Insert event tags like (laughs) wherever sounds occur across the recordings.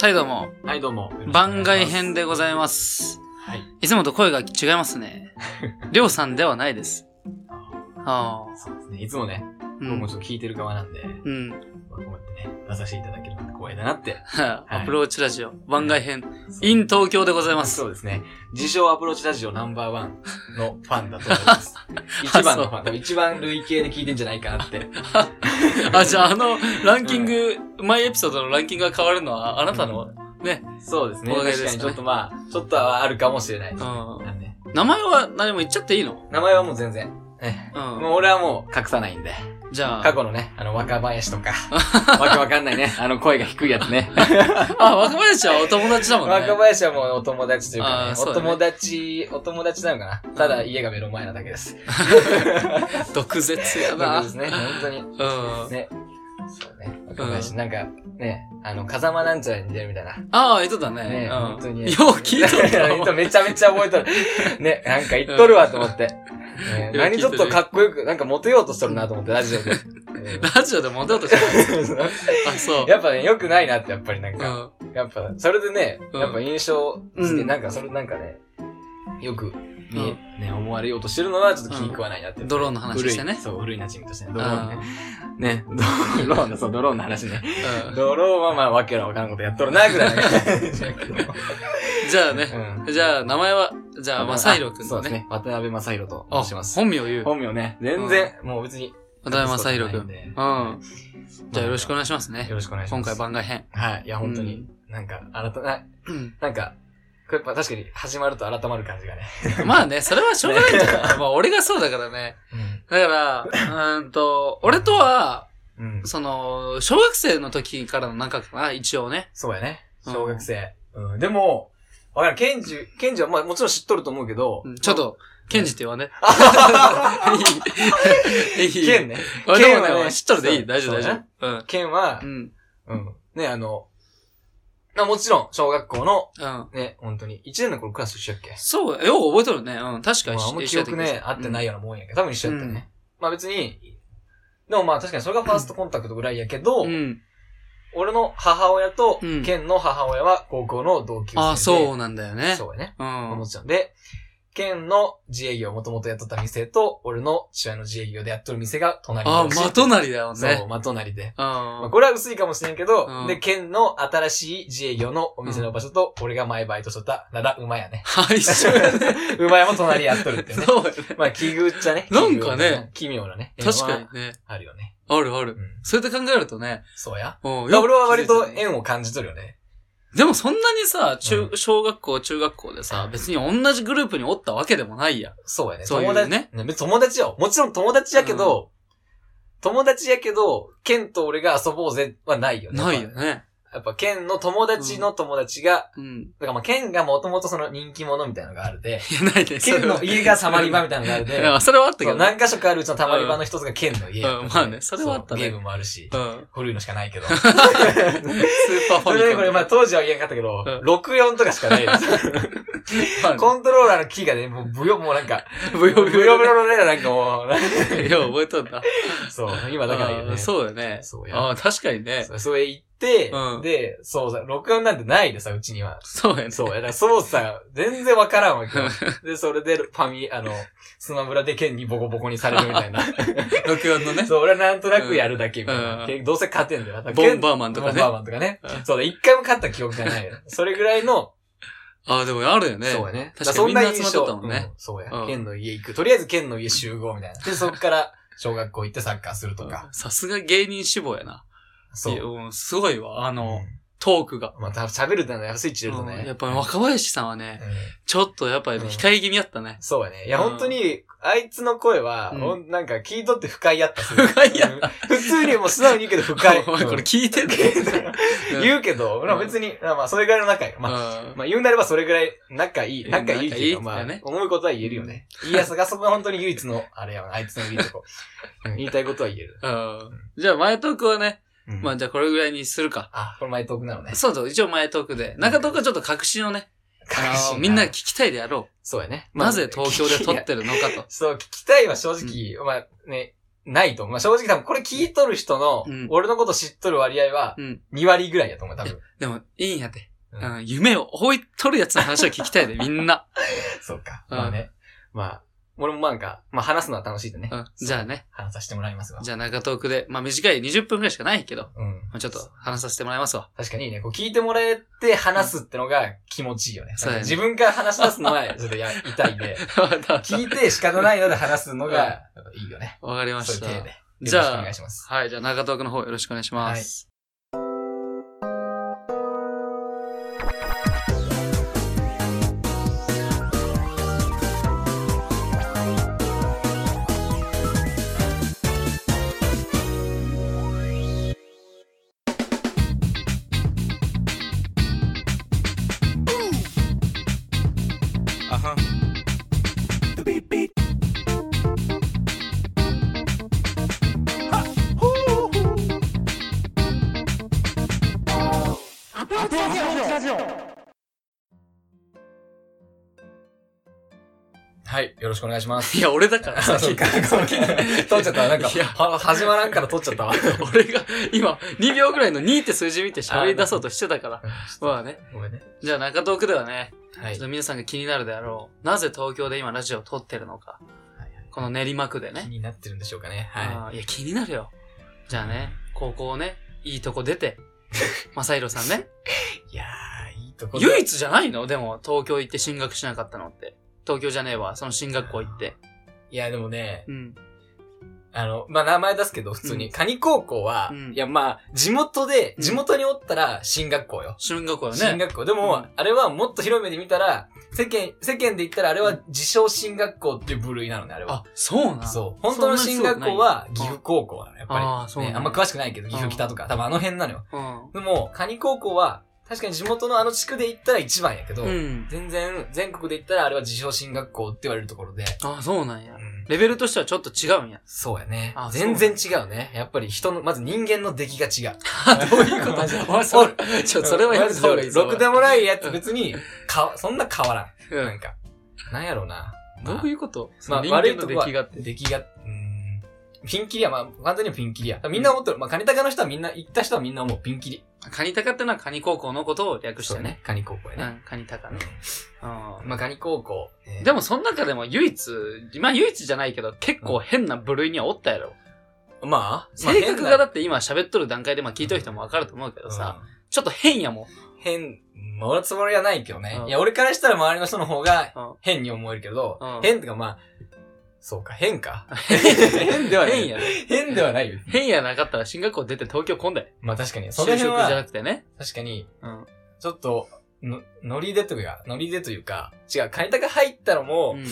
はい、どうも。はい、どうも。番外編でございます。はい。いつもと声が違いますね。(laughs) りょうさんではないです。ああ。そうですね。いつもね、うん僕も。ちょっと聞いてる側なんで、うん。こうやってね、出させていただけるのが光栄だなって。アプローチラジオ番外編、in 東京でございます。そうですね。自称アプローチラジオナンバーワンのファンだと思います。(laughs) 一番のファン。一番累計で聞いてんじゃないかなって。(laughs) あ、じゃああの、ランキング、毎エピソードのランキングが変わるのは、あなたの、ね。そうですね。確かにちょっとまあ、ちょっとはあるかもしれない。うん名前は何も言っちゃっていいの？名前はもう全然。ねうん。もう俺はもう隠さないんで。じゃあ、過去のね、あの若林とか、(laughs) わけわかんないね、あの声が低いやつね。(laughs) あ、若林はお友達だもんね。若林はもうお友達というかね、ねお友達、お友達なのかなただ家が目の前なだけです。(laughs) 毒舌やな。ですね、本当に。うん。ね。そうね。若林、なんか、ね、あの、風間なんちゃらに似てるみたいな。ああ、言っとったね。ね、うん。本当にね。よう聞いとったほんとめちゃめちゃ覚えとる。ね、なんか言っとるわと思って。(laughs) 何ちょっとかっこよく、なんかモテようとしとるなと思って、ラジオで。う (laughs) んラジオで戻ろうとしてた。(laughs) あ、そう。やっぱね、良くないなって、やっぱりなんか。うん。やっぱ、それでね、うんやっぱ印象付け、うんなんか、それなんかね、よく、ね、思われようとしてるのは、ちょっと気に食わないなって。ドローンの話してねそう、古いなチームとしてね。ドローンね。ね、ドローンの、そう、ドローンの話ね。うんドローンはまあ、わけのわからんことやっとるな、ぐらいじゃあね。うんじゃあ、名前は、じゃあ、まさひろくん。そうですね。渡辺正宏とあ、申します。本名言う。本名ね、全然、もう別に。渡辺正宏くん。うん。うんじゃあ、よろしくお願いしますねよ。ろしくお願いします。今回番外編。はい。いや、本当に、なんか、改な、うんなんか、これやっぱ確かに始まると改まる感じがね。(laughs) まあね、それはしょうがないんじゃない？(laughs) まあ、俺がそうだからね。うん。だから、うーんと、俺とは、うん。その、小学生の時からの仲かな、一応ね。そうやね。小学生。うん。でも、わからん、ケンジ、ケンジはまあもちろん知っとると思うけどうん、ちょっと、ケンジって言わね。いい。ケンね。ケンはね俺知っとるでいい。大丈夫、大丈夫。うん。ケンはう、ん。うん。ね、あの、まあもちろん、小学校の、うん。ね、本当に、1年の頃クラス一緒やっけ？そう、よく覚えとるね。うん。確かにまああんま記憶ね、合ってないよ。ようなもんやけど、多分一緒やったよね。まあ別に、でもまあ確かにそれがファーストコンタクトぐらいやけど、うん。俺の母親とうん、ケンの母親は高校の同級生で。あ、そうなんだよね。そうやね。うん。もちろん。で、ケンの自営業をもともとやっとった店と、俺の父親の自営業でやっとる店が隣あ、同士ま隣だよね。そう、ま隣で。うん。まあ、これは薄いかもしれんけど、うんで、ケンの新しい自営業のお店の場所と、俺が前バイトしとった、なら馬やね。はい、一緒やね。(laughs) 馬屋も隣やっとるってね。そうやね。まあ、奇遇っちゃね。なんかね奇妙なね。確かにね。あるよね。あるある。うん。そうやって考えるとね。そうや。うん。俺は割と縁を感じとるよね。でもそんなにさ、う中、小学校、中学校でさ、別に同じグループにおったわけでもないやん。そうやね。そういう友達ね。別に友達よ。もちろん友達やけど、友達やけど、ケンと俺が遊ぼうぜはないよね。ないよね。やっぱ、ケンの友達の友達が、うん。だからまあ、ケンがもともとその人気者みたいなのがあるで、いや、ないね。ケンの家がサマリ場みたいなのがあるで、(laughs) いや、それはあったけそうどね。何箇所かあるうちのたまり場の一つがケンの家やったんでうんまあねそれはあったねそうゲームもあるし、うん。古いのしかないけど。(laughs) スーパーファミコン。それでこれまあ当時は言えんかったけど、うん64とかしかないです。(laughs) まあねコントローラーのキーがね、もうブヨ、もうなんか、ブヨブヨブヨブヨのね、なんかもう、よう覚えとんだ。そう、今だから言うね。そうよね。そうやああ、確かにね。そうそれ行って、うんで、そうさ、録音なんてないでさ、うちには。そうやね。そうや、だから操作、全然わからんわけよ。(laughs) で、それで、ファミ、あの、スマブラで剣にボコボコにされるみたいな。(laughs) 録音のね。そう、俺はなんとなくやるだけみたいうんどうせ勝てんだよな。ボンバーマンとかねボンバーマンとかねうん。そうだ、一回も勝った記憶がないよ。それぐらいの、ああ、でもあるよね。そうやね。確かにみんな集まってたもんうんね。そうやう。ん剣の家行く。とりあえず剣の家集合みたいな。で、そっから、小学校行ってサッカーするとか。さすが芸人志望やな。そうすごいわ。あの、うんトークが。また喋るってのはやっぱスイッチ入れるとね。うんやっぱ若林さんはね、うんちょっとやっぱり控え気味やったね。そうやね。いや、うん本当に、あいつの声は、なんか聞いとって不快やった。不快やうん普通にもう素直に言うけど不快。(laughs) お前これ聞いてんの？う (laughs) ん言うけど、まあ別に、まあそれぐらいの仲よ。まあ、言うなればそれぐらい仲いい。うん仲いいっていうか、まあ思うことは言えるよね。言いやすが、そこが本当に唯一の、あれやわ、あいつのいいとこ。(laughs) うん言いたいことは言える。うんじゃあ前トークはね、うんまあじゃあこれぐらいにするか。あ、これ前トークなのね。そうそう、一応前トークで。中トークはちょっと確信をね、あの、みんな聞きたいであろそうやね。う。なぜ東京で撮ってるのかと。そう、聞きたいは正直、まあね、ないと思う。まあ、正直多分これ聞いとる人のうん、俺のこと知っとる割合はうん。2割ぐらいやと思う、多分。でも、いいんやで。うんうん、夢を追い取るやつの話を聞きたいで、みんな。(laughs) そうか。うんまあね。まあ、俺もなんか、まあ話すのは楽しいでね。うん。じゃあね。話させてもらいますわ。じゃあ中トークで、まあ短い20分くらいしかないけど、うん。まあちょっと話させてもらいますわ。確かにね、こう聞いてもらえて話すってのが気持ちいいよね。そうだね自分から話し出すのは (laughs) ちょっとや痛いんで、聞いて仕方ないので話すのがいいよね。わかりましたそういう体。で。じゃあよろしくお願いします。はい、じゃあ中トークの方よろしくお願いします。よろしくお願いします。いや、俺だからあ、そうか。撮っちゃった。なんか、始まらんから撮っちゃったわ。俺が今2秒ぐらいの2って数字見て喋り出そうとしてたから。まあね。ごめんね。じゃあ中トークではね、はいちょっと。皆さんが気になるであろう。なぜ東京で今ラジオを撮ってるのか。この練馬区で気ね。になってるんでしょうかね。はあーいや、気になるよ。じゃあね、高校ね、いいとこ出て、マサイロさんね。い。いやー、いいとこ唯一じゃないの？でも、東京行って進学しなかったのって。東京じゃねえわ、その進学校行って。いや、でもね、うん。あの、まあ、名前出すけど、普通うんに、カニ高校は、うんいや、まあ、地元で、うん地元におったら、進学校よ。進学校よね。進学校。でも、うんあれはもっと広い目で見たら、世間、世間で言ったらあれは自称進学校っていう部類なのね、あれは。あ、そうなんそう。本当の進学校は岐阜高校なの、やっぱり。あーそうねあんま詳しくないけど、岐阜北とか、多分あの辺なのよ。うん。でも、カニ高校は、確かに地元のあの地区で言ったら一番やけど、うん。全然、全国で言ったらあれは自称進学校って言われるところで、あ、そうなんやう。んレベルとしてはちょっと違うんや。そうやねあ。全然違うね。やっぱり人の、まず人間の出来が違う。(laughs) どういうこと？(laughs) お前それ、ちょ、それはやめた方がいいぞ。ろくでもないやつ別に、か、そんな変わらん。うんなんか、なんやろうな。どういうこと？まあ、悪いとこは、出来がって。出来が、うーん。ピンキリや、まあ、完全にピンキリや。みんな思ってる。まあ、カニタカの人はみんな、行った人はみんな思う。ピンキリ。カニタカってのはカニ高校のことを略してね。。カニ高校やね。うん、カニタカね。まあ、カニ高校。えーでもその中でも唯一、まあ唯一じゃないけど、結構変な部類にはおったやろ。まあ、性格がだっって今喋っとる段階でまあ聞いとる人もわかると思うけどてさ、、ちょっと変やもん。変、まあ俺のつもりはないけどねう。んいや、俺からしたら周りの人の方がうん変に思えるけどうん、変ってかまあ、そうか、変か。変ではない変やで。変ではないよ。変やなかったら進学校出て東京来んだよ。まあ確かに。その就職じゃなくてね。確かに、うん。ちょっと、の、ノリでというか、ノリでというか、違う、カニタカ入ったのも、うん。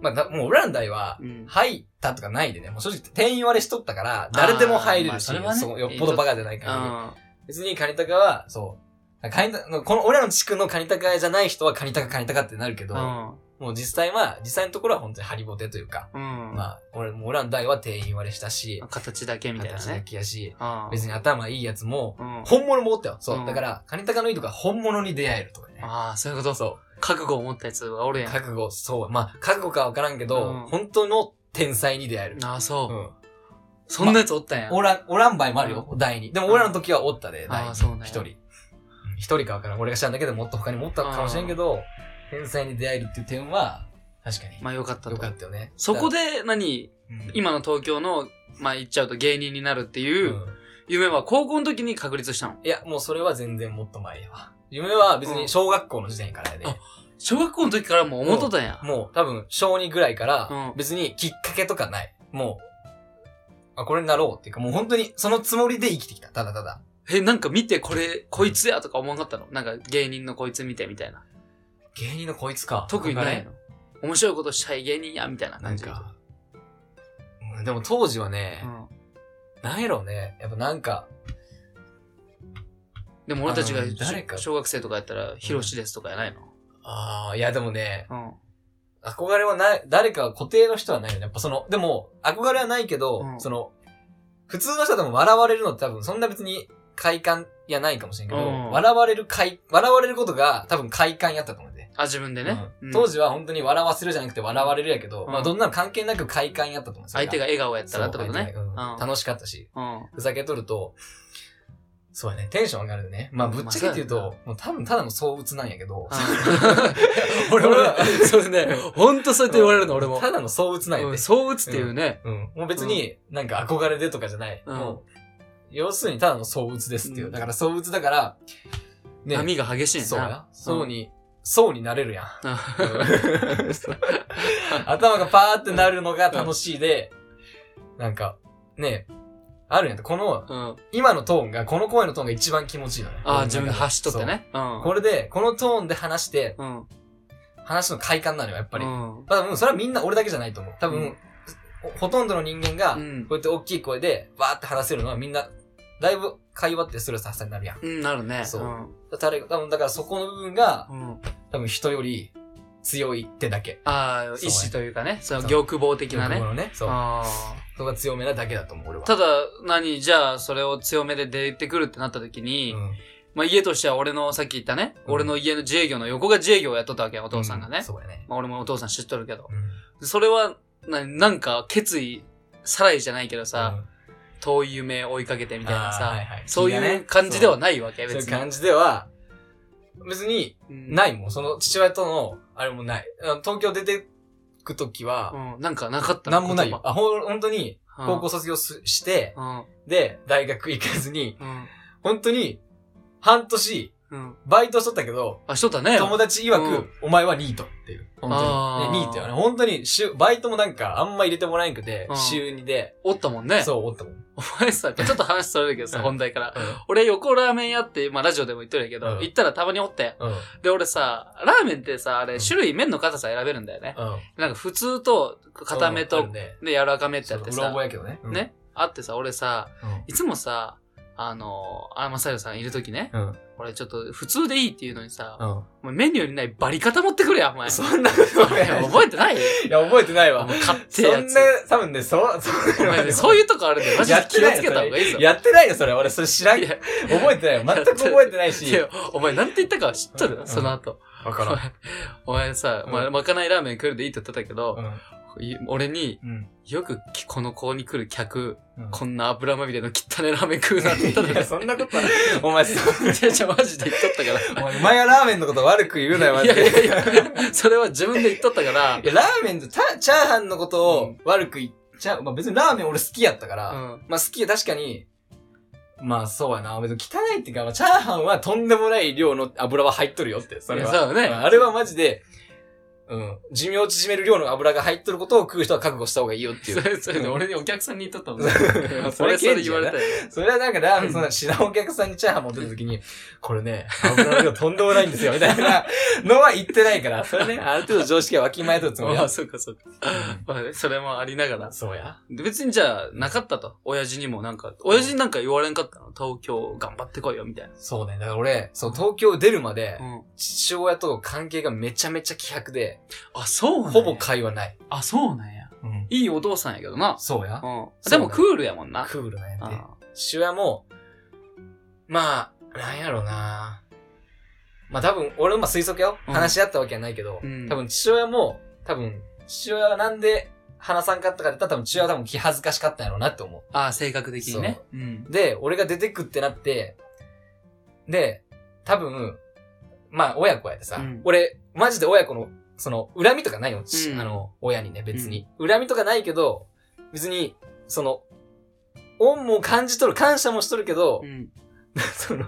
まあ、だもう俺らの代は、うん。入ったとかないでね、もう正直店員割れしとったから、誰でも入れるし、まあそねそうよっぽどバカじゃないから、うん。別にカニタカは、そう、カニタこの俺らの地区のカニタカじゃない人はカニタカカニタカってなるけど、うん。もう実際は、実際のところは本当にハリボテというか、うん。まあ、俺、もう俺らの代は店員割れしたし、形だけみたいな形だね。けやし、うん別に頭いいやつも、うん。本物もおったよ。そう。うんだから、カニタカのいいとこは本物に出会えるとかね。ああ、そういうこと。そ覚悟を持ったやつがおるう。やん。覚悟、そう。まあ、覚悟かわからんけど、うん本当の天才に出会える。ああ、そうう。ん。そんなやつおったんや。おらん、おらん場合もあるよ、第二。でも俺らの時はおったで、ん第二一人。うん一人かわからん。俺が知らんだけでもっと他にもおったかもしれんけど、天才に出会えるっていう点は、確かに。まあよかったとよか。ったよね。そこで、で何、うん今の東京の、まあ言っちゃうと芸人になるっていううん夢は高校の時に確立したの？いや、もうそれは全然もっと前やわ。夢は別に小学校の時点からやで。あ小学校の時からもう思っとったんや。もう多分小2ぐらいからうん別にきっかけとかない。もう、あ、これになろうっていうかもう本当にそのつもりで生きてきた。ただただ。え、なんか見てこれ、こいつやとか思わなかったの？なんか芸人のこいつ見てみたいな。芸人のこいつか。特にない面白いことしたい芸人や、みたいな感じ？なんか、うんでも当時はねう、ん。なんやろうね。やっぱなんか、でも俺たちがあの誰か小学生とかやったら、ヒロシですとかやないの？ああ、いやでもね、うん。憧れはない、誰か固定の人はないよね。やっぱその、でも、憧れはないけど、うんその、普通の人でも笑われるのって多分そんな別に快感やないかもしれんけど、うん笑われる快、笑われることが多分快感やったと思う。あ、自分でね。ううんん当時は本当に笑わせるじゃなくて笑われるやけど、うんまあどんなの関係なく快感やったと思うんですよ。相手が笑顔やったらってことね。そう相手がうんうん楽しかったし、うん。ふざけとると、そうやね、テンション上がるね。まあぶっちゃけて言うまあと、もう多分ただの躁鬱なんやけど、(laughs) 俺も俺は、それね、ほんとそうやって言われるの、俺も。ただの躁鬱なんやうんう打つっていうね。うん。もう別になんか憧れでとかじゃない。うんもう、要するにただの躁鬱ですっていう。うんだから躁鬱だから、ね、波が激しいん。そうや。そうに、そうになれるやん。うん。頭がパーってなるのが楽しいで、なんか、ね、あるんやん。この、うん。今のトーンが、この声のトーンが一番気持ちいいのね。ああ、自分で走っとってね。これで、このトーンで話して、うん。話の快感なのよ、やっぱり。うん。多分、それはみんな俺だけじゃないと思う。多分、うんほほとんどの人間が、こうやって大きい声で、バーって話せるのはみんな、だいぶ会話ってストレス発散になるやん。うん、なるね。そううん。だから多分、だからそこの部分が、うん。多分人より強いってだけ。ああ、意志というかね、その玉棒的なね僕。のね。そう。あそこが強めなだけだと思う、俺あ。は。ただ、何、じゃあ、それを強めで出てくるってなった時に、うんまあ家としては俺のさっき言ったね、うん俺の家の自営業の横が自営業をやっとったわけよ、お父さんがね。うそうやね。まあ俺もお父さん知っとるけど。うんそれは、ななんか決意、さらいじゃないけどさ、遠い夢追いかけてみたいなさ、はいはいそういう感じではないわけ、別に。そういう感じでは、別にうんないもん。その父親との、あれもない。東京出てくときは、うん、なんかなかったなんもないよ。言あ、ほん、本当に、葉高校卒業すして、うん。で、大学行かずに、うん。本当に、半年、うん。バイトしとったけど、あ、しとったね。友達曰く、うんお前はニートっていう。本あー当に。ね、ニートやね。本当に、週、バイトもなんか、あんま入れてもらえんくてう、ん週2で、おったもんね。そう、おったもん。お前さ、ちょっと話それるけどさ、うん本題から。俺、横ラーメン屋って、まあラジオでも言ってるけど、うん行ったらたまにおったよ。うん。うん。で、俺さ、ラーメンってさ、あれ、うん種類、麺の硬さ選べるんだよね。うん。なんか普通と、硬めあとる、ねで、柔らかめってやってさ覚、えやけどね。うん。ね、あってさ、俺さ、うん。いつもさ、あの、あまさよさんいるときね、うん。俺ちょっと普通でいいっていうのにさ、うん。お前メニューにないバリカタ持ってくれや、お前。そんなことない。覚えてないいや、覚えてないわ。お前買ってそやつ。んな、多分ね、そう、お前ね、そういうとこあるんで、マジで気をつけた方がいいぞ。やってないよ、それ。俺、それ知らん。覚えてないよ。全く覚えてないし。いやお前なんて言ったか知っとるうんその後。わからん。お前さ、まうんまかないラーメン来るでいいって言ってたけど、うん。い俺に、うん。よくきこの子に来る客、うんこんな油まみれの汚いラーメン食うなって言った。そんなことは、お前、そじゃじゃマジで言っとったかお前、お前がラーメンのこと悪く言うなよ、マジいやいで。やいら、それは自分で言っとったからい、や、ラーメンと、たチャーハンのことをうん悪く言っちゃう。まあ別にラーメン俺好きやったから、うん。まあ好きや、確かに、まあそうやな。別に汚いっていうか、まあチャーハンはとんでもない量の油は入っとるよって、それは。いやそうだねんあれはマジで、うん。寿命を縮める量の油が入っとることを食う人は覚悟した方がいいよっていう。(laughs) それ、それで俺にお客さんに言っとったもん。それ (laughs) それ、それ言われたよ。それはなんかな知らんお客さんにチャーハン持ってる時に、これね、油の量とんでもないんですよ、みたいなのは言ってないから、(laughs) それはね、ある程度常識はわきまえとるつもりだああ、。そうかそうか。まあそれもありながら。そうや。で別にじゃあ、なかったと？親父にもなんか、親父になんか言われんかったの？東京頑張ってこいよ、みたいな。そうね。だから俺、そう、東京出るまでう、ん。父親と関係がめちゃめちゃ希薄で、あ、そうなんやほぼ会話ない。あ、そうなんや。うん。いいお父さんやけどな。そうやう。ん。でもクールやもんな。クールなんやって。あ父親も、まあ、なんやろうなまあ多分、俺もまあ推測よ。うん話し合ったわけはないけど、うん多分父親も、多分、父親がなんで話さんかったかって言ったら多分父親は多分気恥ずかしかったんやろうなって思あ、性格的にね。うんう。。で、俺が出てくってなって、で、多分、まあ親子やでさ、うん俺、マジで親子の、その、恨みとかないよ。うんあの、親にね、別に。恨みとかないけど、別に、その、恩も感じとる、感謝もしとるけどう、ん。(laughs) その、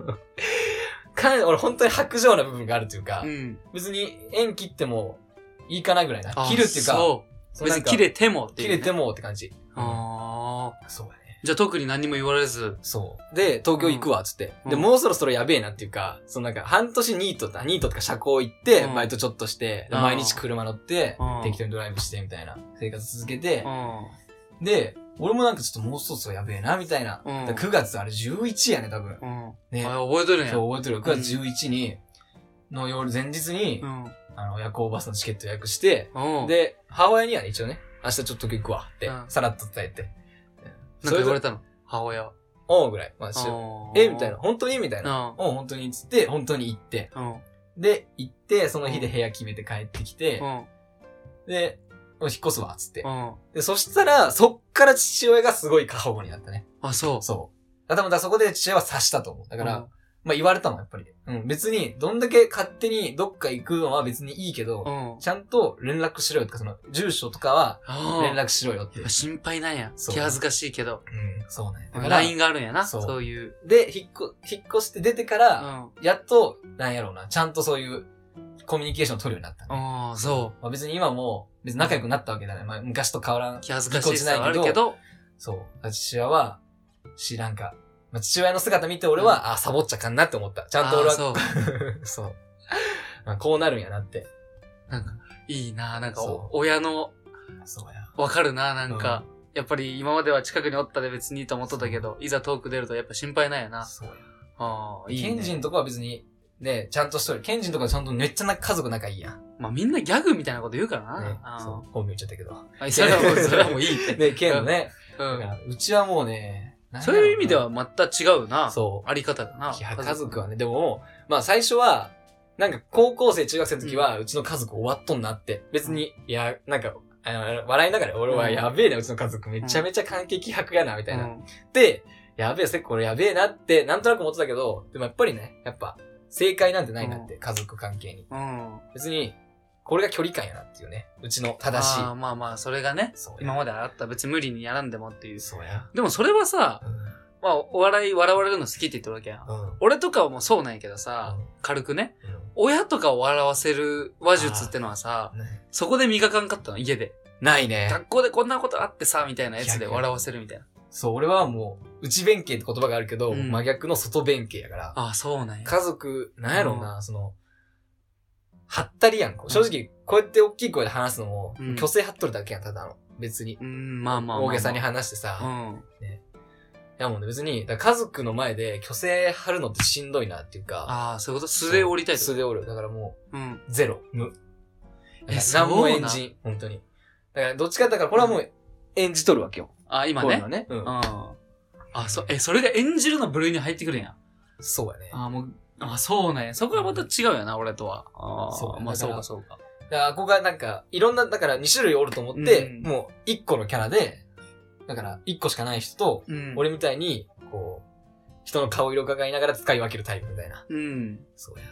かん俺本当に白状な部分があるというか、うん。別に縁切ってもいいかなぐらいな。あ切るっていうか、そう。別に切れてもっていうね。切れてもって感じ。ああ。そうやね。じゃあ特に何も言われず。そう。で、東京行くわ、つって。で、うんもうそろそろやべえなっていうか、そのなんか、半年ニートだ、ニートとか社交行って、うんバイトちょっとして、でうん毎日車乗ってうん、適当にドライブして、みたいな生活続けてう、ん。で、俺もなんかちょっともうそろそろやべえな、みたいな。うんで9月あれ11やね、多分。うん。ね。あ覚えとるんや。そう、覚えてる。9月11に、の夜、前日にう、ん。あの、夜行バスのチケット予約して、うん。で、母親にはね、一応ね、明日ちょっと行くわってうん、さらっと伝えて。なんか言われたたの？母親は。おうぐらい。まあ、しうんえみたいな。。本当に？みたいな。うん。おう本当に？っつって、本当に行って。うん。で、行って、その日で部屋決めて帰ってきて、うん。で、もう引っ越すわ、つってう。ん。で、そしたら、そっから父親がすごい過保護になったね。あ、そう。そう。だから多分だからそこで父親は察したと思う。だから、うんまあ言われたの、やっぱり。うん。別に、どんだけ勝手にどっか行くのは別にいいけど、うん。ちゃんと連絡しろよとか、その、住所とかは。連絡しろよって。やっぱ心配なんや。そう気恥ずかしいけど。うん、そうね。だから、LINE があるんやな。そうそういう。で、引っこ、引っ越して出てかうら、ん。やっと、なんやろうな、ちゃんとそういう、コミュニケーションを取るようになった、ね。ああ、そまあ別に今も、別に仲良くなったわけだね。まあ昔と変わらんう。。気恥ずかしいさはあるけど、そう。父親は、知らんか。まあ、父親の姿見て俺は、あ、サボっちゃかんなって思った。ちゃんと俺は、そう。(laughs) そう。まあこうなるんやなって。なんか、いいななんか親の、そうや。わかるななんか、やっぱり今までは近くにおったで別にいいと思っとったけど、いざ遠く出るとやっぱ心配なんやな。そうや。ああ、いい、ね。ケンジンとかは別に、ね、ちゃんとしとる。ケンジンとかちゃんとめっちゃな家族仲いいやん。まあみんなギャグみたいなこと言うからな。ね。あそう。本名言っちゃったけど。あそれはもう、それはもういいって。(laughs) ね、ケンのね。うん。らうちはもうね、そういう意味ではまた違うな。そう。あり方がな。いや、家族はね、でも、まあ最初は、なんか高校生、中学生の時は、うちの家族終わっとんなって。別に、いや、なんか、笑いながら俺はうんやべえな、うちの家族めちゃめちゃ関係希薄やな、みたいな。うんで、やべえ、せっこれやべえなって、なんとなく思ってたけど、でもやっぱりね、やっぱ、正解なんてないなって、家族関係に。うん。別に、これが距離感やなっていうね。うちの正しい。あーまあまあ、それがね、そうや。今まであった別に無理にやらんでもっていう。そうや。でもそれはさ、まあ、お笑い笑われるの好きって言ってるわけやん。うん。うん。俺とかはもうそうなんやけどさ、軽くね、親とかを笑わせる話術ってのはさ、うんねそこで磨かんかったの、家で。ないね。学校でこんなことあってさ、みたいなやつで笑わせるみたいな。そう、俺はもう、内弁慶って言葉があるけど、うん真逆の外弁慶やから。ああ、そうなんや。家族、なんやろうな、その、はったりやん。正直、こうやって大きい声で話すのも、うん虚勢張っとるだけやん、ただの。別に。うん、まあまあ。大げさに話してうさ。ん。いやもうね、別に、家族の前で虚勢張るのってしんどいなっていうか。ああ、そういうこと？素で降りたい素でおる。だからもと。うん。う、ゼロ、無。え何も演じん、本当に。だから、どっちかって言ったら、これはもう、演じとるわけよ。あ、今ねこうん。。あ、そ、え、それが演じるの部類に入ってくるんや。そうやね。あもう、あ、そうなんや。そこはまた違うよな、俺とは。ああ、そうまあそうだかそうか。だから、ここがなんか、いろんな、だから2種類おると思って、うんもう1個のキャラで、だから1個しかない人と、うん。俺みたいに、こう、人の顔色を伺いながら使い分けるタイプみたいな。うん。そうや。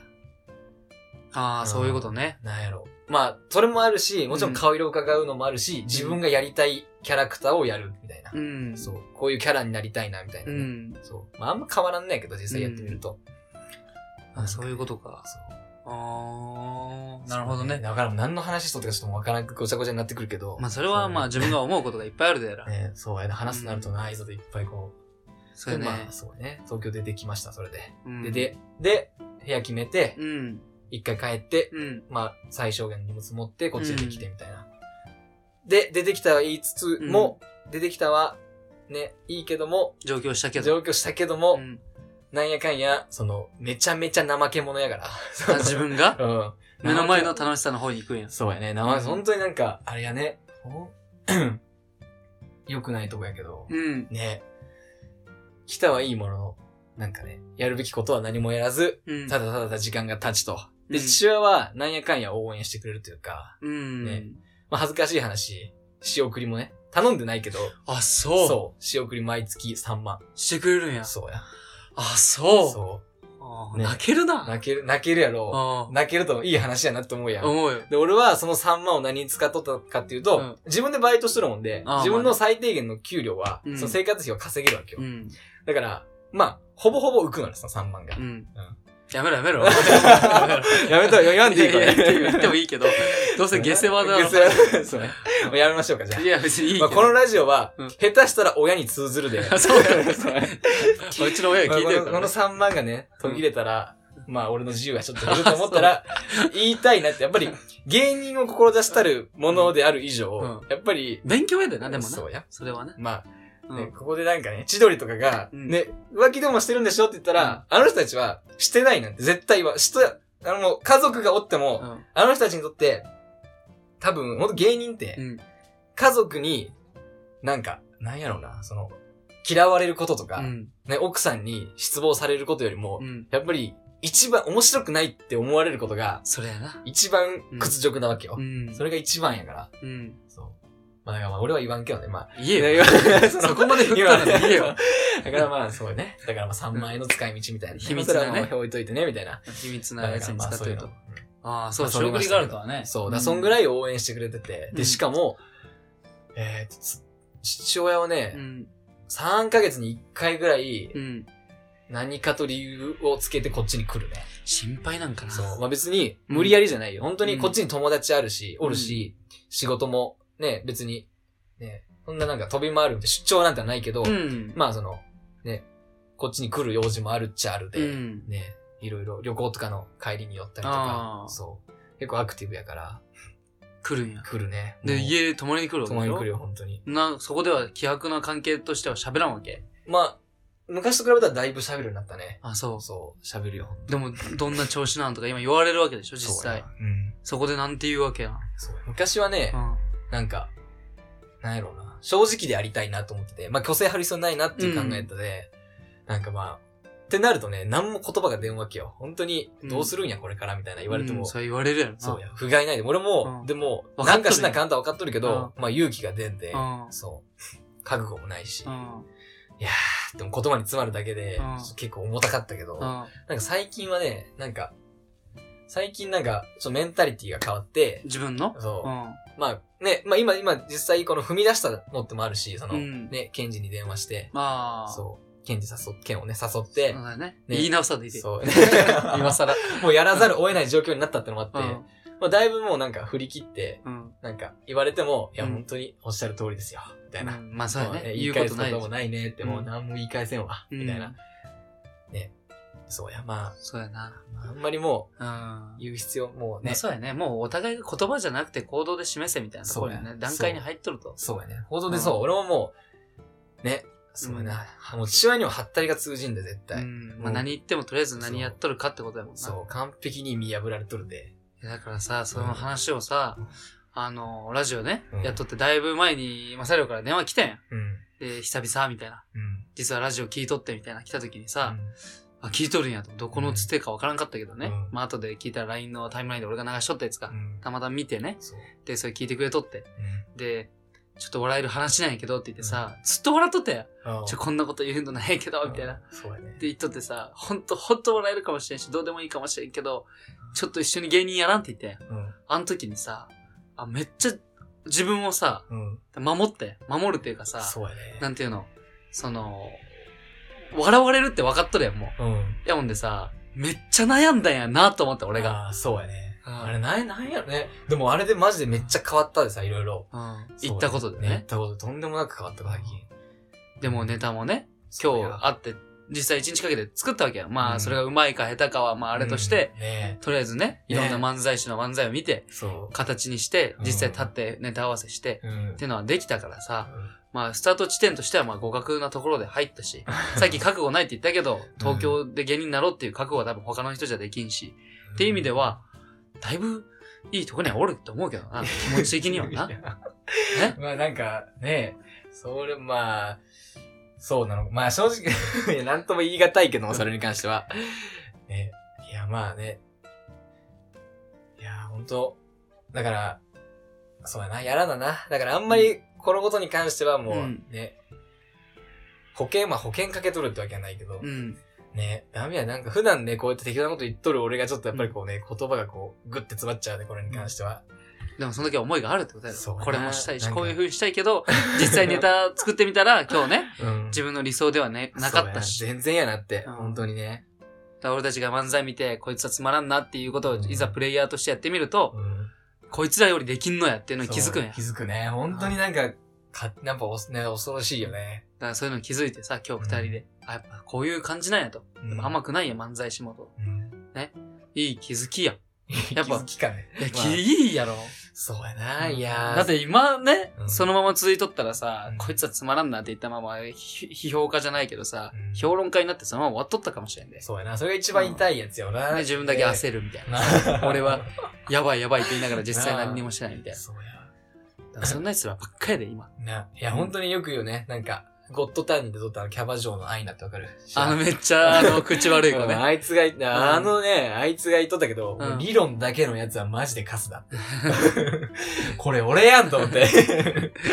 ああ、そういうことね。なんやろ。まあ、それもあるし、もちろん顔色を伺うのもあるし、自分がやりたいキャラクターをやるみたいな。うん。そう。こういうキャラになりたいな、みたいなね、うん。そう。まあ、あんま変わらんないけど、実際やってみると。あ、そういうことか。そう。ああ、なるほどね。だから何の話しとったかちょっとわからんくごちゃごちゃになってくるけど。まあそれはまあ自分が思うことがいっぱいあるでら。ね、そうやね。話すとなるとな、愛想でいっぱいこう。そうやねで。まあ、そうね。東京出てきました、それで。うんで、で、で、部屋決めて、うん。一回帰って、うん。まあ、最小限の荷物持って、こっち出てきてみたいな。で、出てきたは言いつつも、出てきたは、ね、いいけども、上京したけど。上京したけども、うんなんやかんや、その、めちゃめちゃ怠け者やから。あ自分が？(laughs) うん。目の前の楽しさの方に行くんや。そうやね。生、うん本当になんか、あれやね。お (clears throat) 良くないとこやけど、うん。ね。来たはいいものの、なんかね、やるべきことは何もやらず、うん。ただただ時間が経ちと。で、うん父親はなんやかんや応援してくれるというか、うん。ねまあ恥ずかしい話、仕送りもね、頼んでないけど、あ、そう。そう、仕送り毎月3万。してくれるんや。そうや。あ、そう。そあーね泣けるな。泣ける、泣けるやろ。あ泣けるといい話やなって思うやん。あ思うよ。で、俺はその3万を何に使っとったかっていうと、うん自分でバイトしてるもんで、自分の最低限の給料は、うんその生活費を稼げるわけよ。うん。だから、まあ、ほぼほぼ浮くのよ、その3万が。うん。やめろやめろ。(laughs) やめと、言わんでいいこれ。いやいや言ってもいいけど、どうせ下世話だろ。下世話そうね。もうやめましょうか、じゃいや、別にいいけあ。まど。あ、このラジオは、うん下手したら親に通ずるで。(laughs) そうだね (laughs) そううちの親が聞いてるからね。まあこのこの3万がね、途切れたら、まあ俺の自由がちょっと減ると思ったら、言いたいなって、やっぱり芸人を志したるものである以上、うんやっぱり、勉強やでな、でもな。そうや。それはね。まあ、ね、うん。ここでなんかね、千鳥とかが、うんね、浮気でもしてるんでしょって言ったら、あの人たちは、してないなんて絶対は、しと、あのもう家族がおっても、うんあの人たちにとって、多分、ほんと芸人って、うん。家族に、なんか、なんやろうな、その、嫌われることとか、うん。ね、奥さんに失望されることよりも、うん。やっぱり、一番面白くないって思われることが、それやな。一番屈辱なわけよ。うん。それが一番やから。うん。そう。まあ、だからまあ、俺は言わんけどね、まあ。言えよ。よそこまで振ったら言えよ。(laughs) だからまあ、そうね。だからまあ、3万円の使い道みたいな。秘密だね置いといてね、みたいな。秘密なやつに使ってると。。ああ、そう、まあそれは仕送りがあるとはね。そう。だそんぐらい応援してくれてて。で、うんしかも、えー父親はねう、ん。3ヶ月に1回ぐらい、うん。何かと理由をつけてこっちに来るね。心配なんかな。そう。まあ別に、無理やりじゃないよ。本当にこっちに友達あるし、おるし、仕事も、ね、別に、ね、そんななんか飛び回る出張なんてはないけど、うん。まあその、ね、こっちに来る用事もあるっちゃあるで、うん。ね、いろいろ旅行とかの帰りに寄ったりとあかー、そう。結構アクティブやから、来るんや。来るね。で、家泊まりに来るわけ泊まりに来るよ、本当に。な、そこでは希薄な関係としては喋らんわけ？まあ、昔と比べたらだいぶ喋るようになったね。あ、そう。そう、喋るよ。でも、どんな調子なんとか今言われるわけでしょ、実際そ。うん。そこでなんて言うわけやん。そう昔はね、うん。なんか、なんやろうな。正直でありたいなと思ってて、まあ、虚勢張る必要ないなっていう考え方で、なんかまあ、ってなるとね、何も言葉が出んわけよ。本当に、どうするんや、これからみたいな言われても、うんそう言われるやろな。そうや、不甲斐ないで。俺も、うんでも、なんかしなあかんとは分かっとるけど、まあ勇気が出んで、うんそう。覚悟もないし、うん。いやー、でも言葉に詰まるだけで、うん結構重たかったけど、うん。なんか最近はね、なんか、最近なんか、ちょっとメンタリティが変わって、自分の？そうう。ん。まあね、まあ今、今実際この踏み出したのってもあるし、その、うんね、ケンジに電話して、まあ。そう、ケンジ誘っ、ケンをね、誘ってそう、だね。ね言い直さでいいで。そう、(laughs) 今更。もうやらざるを得ない状況になったってのもあって、うん。まあだいぶもうなんか振り切って、うん。なんか言われても、いやうん本当におっしゃる通りですよ、みたいな。うんまあそうね。言い言うことないでしょ返すこともないねって、もううん何も言い返せんわ、みたいな。うんそうや、まそうやな。あ、あんまりもうん。う言う必要、もうまねあ、そうやね。もうお互いが言葉じゃなくて行動で示せみたいなところにね、そうや段階に入っとると。そうやね。報道でそう、うん俺ももう、ね、そうやな。もう父親にはハったりが通じんで、絶う対。ん。まあ何言ってもとりあえず何やっとるかってことだもんな。そう、完璧に見破られとるで。だからさ、その話をさ、あの、ラジオね、うんやっとってだいぶ前に、マサリョから電話来たんや。うん。で、久々みたいな。うん。実はラジオ聞いとってみたいな来た時にさ、うんあ、聞いとるんやと。どこのつてかわからんかったけどね。うんまあ後で聞いたら LINE のタイムラインで俺が流しとったやつが、うんたまたま見てね。そう。で、それ聞いてくれとって。うんで、ちょっと笑える話なんやけどって言ってさ、ずっと笑っとったやん。ああちょ、こんなこと言うのないけど、みたいな。っ。そうやね。て言っとってさ、ほんと、ほんと笑えるかもしれんし、どうでもいいかもしれんけど、ちょっと一緒に芸人やらんって言ってん。うん。あの時にさ、あ、めっちゃ自分をさ、うん。守って、守るっていうかさ、そうやね。なんていうの、その、笑われるって分かっとるやん、もう。うん。いやもんでさ、めっちゃ悩んだんやなと思った、俺が。ああ、そうやね。うんあれ、なん、なんやろね。でもあれでマジでめっちゃ変わったでさ、いろいろ。うん。そう言ったことで言っね。たことでとんでもなく変わった最近。でもネタもね、今日会って、実際一日かけて作ったわけやん。まあ、うんそれがうまいか下手かは、まああれとして、とりあえずね、いろんな漫才師の漫才を見て、そ形にして、うん実際立ってネタ合わせして、う。うんっていうのはできたからさ、まあ、スタート地点としては、まあ、互角なところで入ったし、さっき覚悟ないって言ったけど、東京で芸人になろうっていう覚悟は多分他の人じゃできんし、っていう意味では、だいぶいいとこにはおるって思うけどな、気持ち的にはな。いやえ？まあなんかね、それまあ、そうなの。まあ正直、(laughs) なんとも言い難いけども、それに関しては。ね、いやまあね。いや、ほんと。だから、そうやな、やらなな。だからあんまりこのことに関してはもううんね、保険、まあ保険かけとるってわけはないけど、うん。ね、ダメや、なんか普段ね、こうやって適当なこと言っとる俺がちょっとやっぱりこうね、言葉がこう、グッて詰まっちゃうね、これに関しては。でもその時は思いがあるってことだよ。これもしたいし、こういう風にしたいけど、実際ネタ作ってみたら、(laughs) 今日ね、うん。自分の理想ではね、なかったし。全然やなって、うん本当にね。俺たちが漫才見て、こいつはつまらんなっていうことを、いざプレイヤーとしてやってみると、うんこいつらよりできんのやっていうのに気づくんや。気づくね。本当になんか、か、やっぱおね、恐ろしいよね。からそういうのに気づいてさ、今日二人で、あ、やっぱこういう感じなんやと。うん甘くないや、漫才仕事。うん。いい気づきや。やっぱ気づきかね。いや、まあきいいやろ。そうやな、いやーだって今ね、うんそのまま続いとったらさ、うんこいつはつまらんなって言ったまま、ひ批評家じゃないけどさ、うん評論家になってそのまま終わっとったかもしれんで。そうやな、それが一番痛いやつよな。で自分だけ焦るみたいな。な (laughs) 俺は、やばいやばいって言いながら実際何にもしてないみたいな。(laughs) そうや。だからそんな奴らばっかりで今。な、いや、本当によく言うね。なんか、ゴッドタンにで撮ったあのキャバ嬢のアイナってわかる？あのめっちゃ、あの、口悪い子うんね。あいつが言った、あのね、あいつが言っとったけど、うんもう理論だけのやつはマジでカスだ。(laughs) これ俺やんと思って。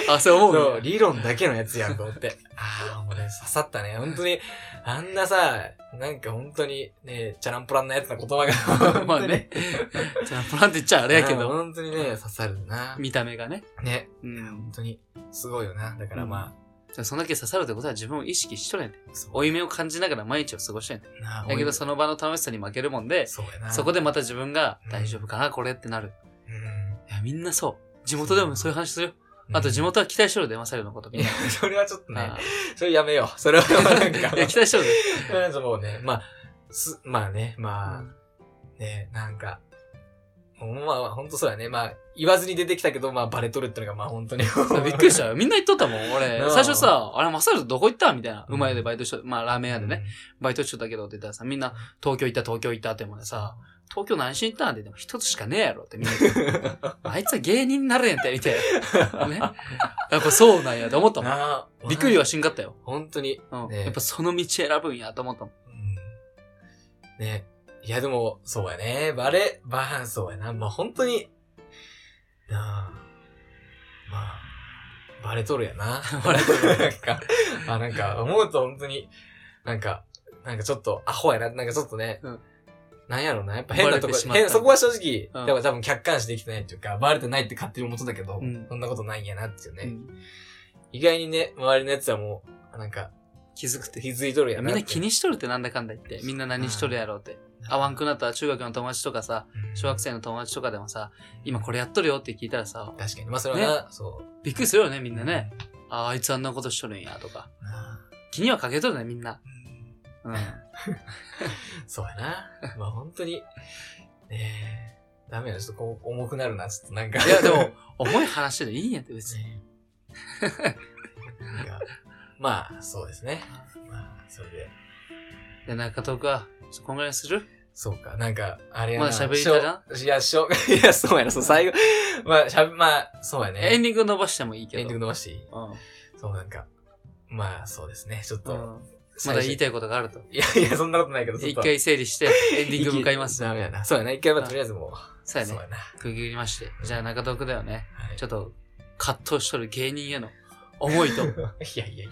あ、そう思うそう、ね。理論だけのやつやんと思って。ああ、もうね、刺さったね。本当に、あんなさ、なんか本当にね、チャランポランなやつの言葉が。(laughs) まあね。じゃあ、プランって言っちゃああれやけど、本当にね、刺さるな。見た目がね。ね、うん本。当に、すごいよな。だからまあそんだけ刺さるってことは自分を意識しとるんやで。あ、そう負い目を感じながら毎日を過ごしてんやだけどその場の楽しさに負けるもんで、そ。そこでまた自分がうん大丈夫かな、これってなる。うん、いや、みんなそう。地元でもそういう話するよ。あと地元は期待しとるで、マサルのこと。いや、(laughs) それはちょっとねあ、それやめよう。それはなんか。(laughs) いや、期待しとるで。うんそうね、まあ、す、まあね、まあ、うんね、なんか、まあ、ほんとそうやね。まあ、言わずに出てきたけど、まあ、バレとるってのが、まあ、本当に。びっくりしたよ。みんな言っとったもん。俺う、ん最初さ、あれ、マサルどこ行ったみたいな。うまいでバイトしと、まあ、ラーメン屋でね、バイトしとったけどって言ったらさ、みんな、東京行った、東京行ったってもねさ、東京何しに行ったんって言っても一つしかねえやろってみんな言って (laughs) あいつは芸人になるんやって、みたいな。ね。やっぱそうなんやって思ったもん。びっくりはしんかったよ。本当に。うん。ねやっぱその道選ぶんやと思ったもん。うんね。いや、でも、そうやね。バレ、バーン、そうやな。まあ、本当に、なあ、まあ、バレとるやな。(laughs) バレとるなんか、(laughs) あ、なんか、思うと本当に、なんか、なんかちょっと、アホやな。なんかちょっとね、うんなんやろうな。やっぱ変なとこ変、そこは正直、うんでも多分客観視できてないっていうか、バレてないって勝手に思ってたけど、うんそんなことないんやなっていうね。うん意外にね、周りのやつはもう、なんか、気づくって。気づいとるやな。みんな気にしとるってなんだかんだ言って。みんな何しとるやろうって。会わんくなったら中学の友達とかさ、うん小学生の友達とかでもさ、今これやっとるよって聞いたらさ、確かに。まあ、それはな、そびっくりするよね、みう。んなね。ああ、あいつあんなことしとるんや、とか。気にはかけとるね、みんな。うんうん。(laughs) そうやな。まあ本当に、ねえ、ダメだ、ちょっとこう重くなるな、ちょっとなんか。いや、でも、重い話でいいんやって、別に。まあ、そうですね。まあ、それで。で、中東区は、ちょこんぐらいにする？そうか、なんか、あれやな。まだ喋りたいなしょいや、しょ、(laughs) いや、そうやな、そう、最後。まあ、しゃべ、まあ、そうやね。エンディング伸ばしてもいいけど。エンディング伸ばしていいうん。そう、なんか、まあ、そうですね、ちょっと。うん。まだ言いたいことがあると。いやいや、そんなことないけど。一回整理して、エンディング向かいます。ダメやな。そうやな、一回、まあ、とりあえずもう。そうやねそう。やな。区切りまして。じゃあ中東区だよね。はいちょっと、葛藤しとる芸人への思いと、(laughs) いやいやいや。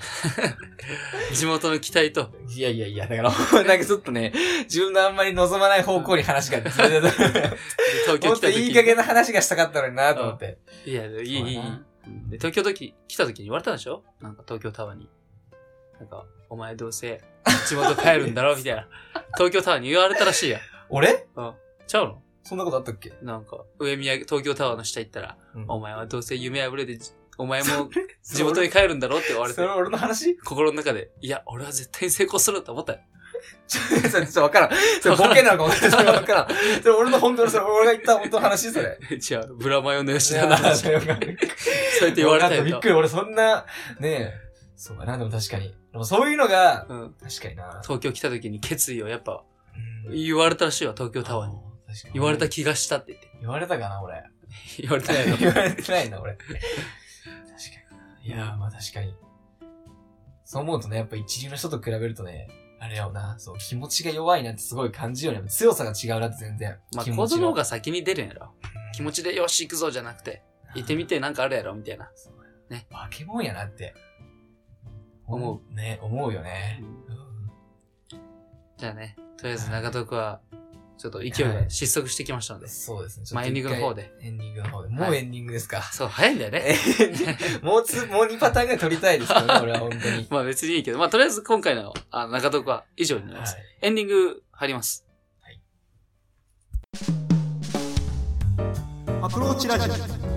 (laughs) 地元の期待と、いやいやいや、だから、(laughs) なんかちょっとね、自分のあんまり望まない方向に話が、それで東京もっと来た時いい加減な話がしたかったのになと思って。いや、いい、いい、で、東京時来た時に言われたんでしょ？なんか東京タワーに。なんか、お前どうせ地元帰るんだろ？みたいな。東京タワーに言われたらしいや。俺？うん。ちゃうの？そんなことあったっけ？なんか、上宮、東京タワーの下行ったら、うんお前はどうせ夢破れて、お前も (laughs) 地元に帰るんだろって言われてそれ、俺の話？心の中で、いや、俺は絶対に成功すると思ったよ。ちょ、ちょ、ちょっとわからん。それボケなのかもしれない。からん。それ俺の本当の、それ俺が言った本当の話それ。違う、ブラマヨの吉い田の話。そうやって言われたよびっく。り、俺そんな、ねえ。そうやな、でも確かに。でもそういうのが、うん。確かにな。東京来た時に決意をやっぱうん言われたらしいわ、東京タワーに言われた気がしたって言って。言われたかな、俺。言われてないの。言われてないな、俺。いやー、まあ確かに。そう思うとね、やっぱ一流の人と比べるとね、あれやろな、そう、気持ちが弱いなってすごい感じるよね。強さが違うなって全然。まあ、気持ち子供が先に出るんやろ。気持ちちでよし行くぞじゃなくて、行ってみてなんかあるやろみたいな。ね。化け物やなって。思う。ね、思うよね。うんじゃあね、とりあえず長徳は、ちょっと勢いが失速してきましたので。そうですね。ちょっとまあエンディングの方でエンディングの方で。もうエンディングですか？そう、早いんだよね。もうつ、もう2パターンぐらい撮りたいですけどね、(laughs) 俺は本当に。まあ別にいいけど、まあとりあえず今回のあの長徳は以上になります。はいエンディング入ります。アプローチラジオ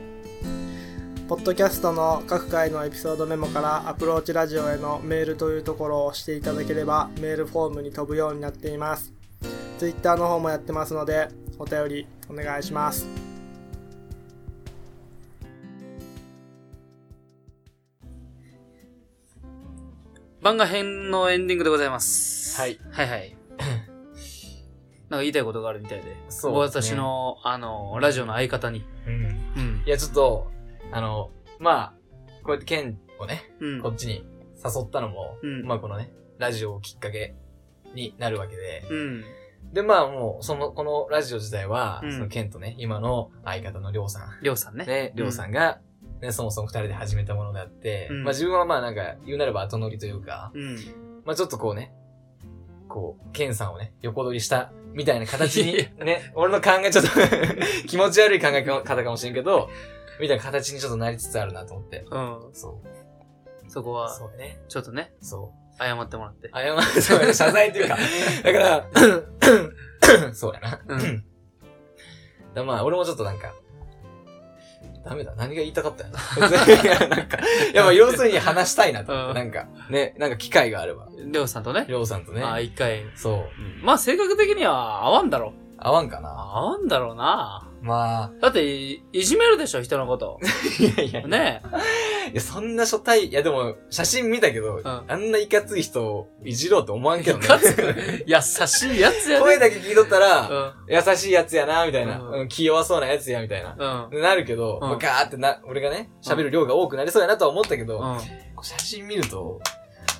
ポッドキャストの各回のエピソードメモからアプローチラジオへのメールというところを押していただければメールフォームに飛ぶようになっています。Twitter の方もやってますのでお便りお願いします。番外編のエンディングでございます。はい。はいはい。(laughs) なんか言いたいことがあるみたいで。そうね私の、あの、ラジオの相方に。うん。うんい。や、ちょっと、あの、まあ、こうやってケンをね、うんこ。っちに誘ったのも、うんまあこのね、ラジオをきっかけになるわけで、うん。で、まあもう、その、このラジオ自体は、うんそのケンとね、今の相方のりょうさん、りょうさんね。ね、りょうさんが、ね、そもそも二人で始めたものであって、うんまあ自分はまあなんか、言うなれば後乗りというか、うん。まあちょっとこうね、こう、ケンさんをね、横取りした、みたいな形にね、俺の考えちょっと (laughs) 気持ち悪い考え方かもしれんけど、みたいな形にちょっとなりつつあるなと思って。うん。そう。そこは、そうね。ちょっとね、そう。謝ってもらって。謝る、(laughs) そうやね、謝罪というか。(laughs) だから、(laughs) そうやな。うんだまあ、俺もちょっとなんか、ダメだ。何が言いたかったんやな。なんか、や要するに話したいなと思って、うんなんか、ね、なんか機会があれば。りょうさんとね。りょうさんとね。ああ、一回。そう。うんまあ、性格的には合わんだろ。合わんかな。合わんだろうな。まだって、いいじめるでしょ、人のこと。(laughs) あ、いやいや、ねいや、そんな初対、いやでも、写真見たけど、んあんないかつい人をいじろうと思わんけどね。いかつく優しいやつやね。声だけ聞いとったら、うん。優しいやつやな、みたいな。うんうん気弱そうなやつや、みたいな。うん。なるけど、うんまあガーってな、俺がね、喋る量が多くなりそうやなとは思ったけど、うん。写真見ると、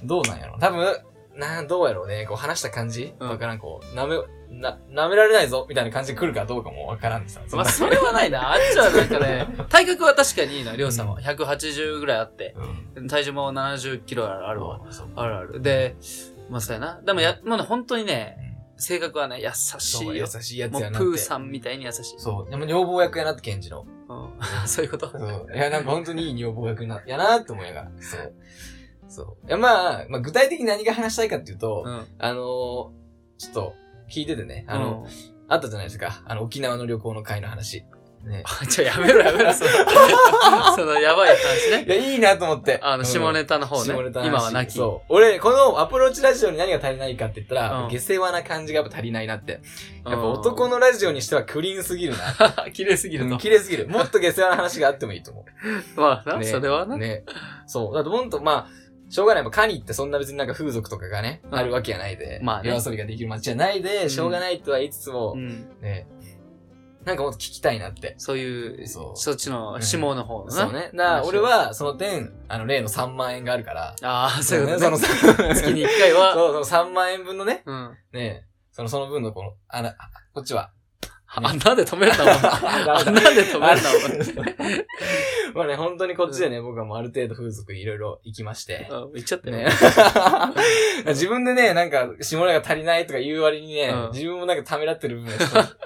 どうなんやろ多分、なん、どうやろうね。こう話した感じうんわからん、こう、舐め、な、舐められないぞみたいな感じで来るかどうかもわからんでさ。まあ、それはないな。(laughs) あっちはなんかね、体格は確かにいいな、りょうさんは。180ぐらいあって、うん。体重も70キロあるわ。あるある。で、まあそうやな。でもや、もうね、本当にね、性格はね、優しいよ優。しいやつやなって。プーさんみたいに優しい。そう。でも女房役やなって、ケンジの。うん (laughs) そういうこと。そう。いや、なんか本当にいい女房役な、やなって思いながら。そう。そう。いや、まあ、まあ、具体的に何が話したいかっていうと、うん。あのー、ちょっと、聞いててね、あの、うんあったじゃないですか。あの、沖縄の旅行の会の話。ね。(laughs) ちょ、やめろやめろ、その、そのやばい話ね。いや、いいなと思って。あの、下ネタの方ね。下ネタ今はなき。そう。俺、このアプローチラジオに何が足りないかって言ったら、うん下世話な感じがやっぱ足りないなって。うんやっぱ男のラジオにしてはクリーンすぎるな。(laughs) 綺麗すぎるうんと。綺麗すぎる。もっと下世話な話があってもいいと思 (laughs) まあな、う。ねそれはな。ね。そう。だってほんと、まあ、しょうがない。まあカニってそんな別になんか風俗とかがね、うんあるわけやないで。まあね夜遊びができる街じゃないで、んしょうがないとは言いつつも、うん。ね。なんかもっと聞きたいなって。そういう、そうそっちの下の方のな。そうね。だから俺は、その点、あの、例の3万円があるから、ああ、そういうことね。その月に1回は、(laughs) そう、その3万円分のね、うん。ねその、その分のこの、あな、あこっちは。あ、なんで止めるんだ、おん (laughs) で止めるんだ、お前。まあね、本当にこっちでね、僕はもうある程度風俗いろいろ行きまして。うん言っちゃったよ。ね。(laughs) 自分でね、なんか、下ネタが足りないとか言う割にね、うん自分もなんかためらってる部分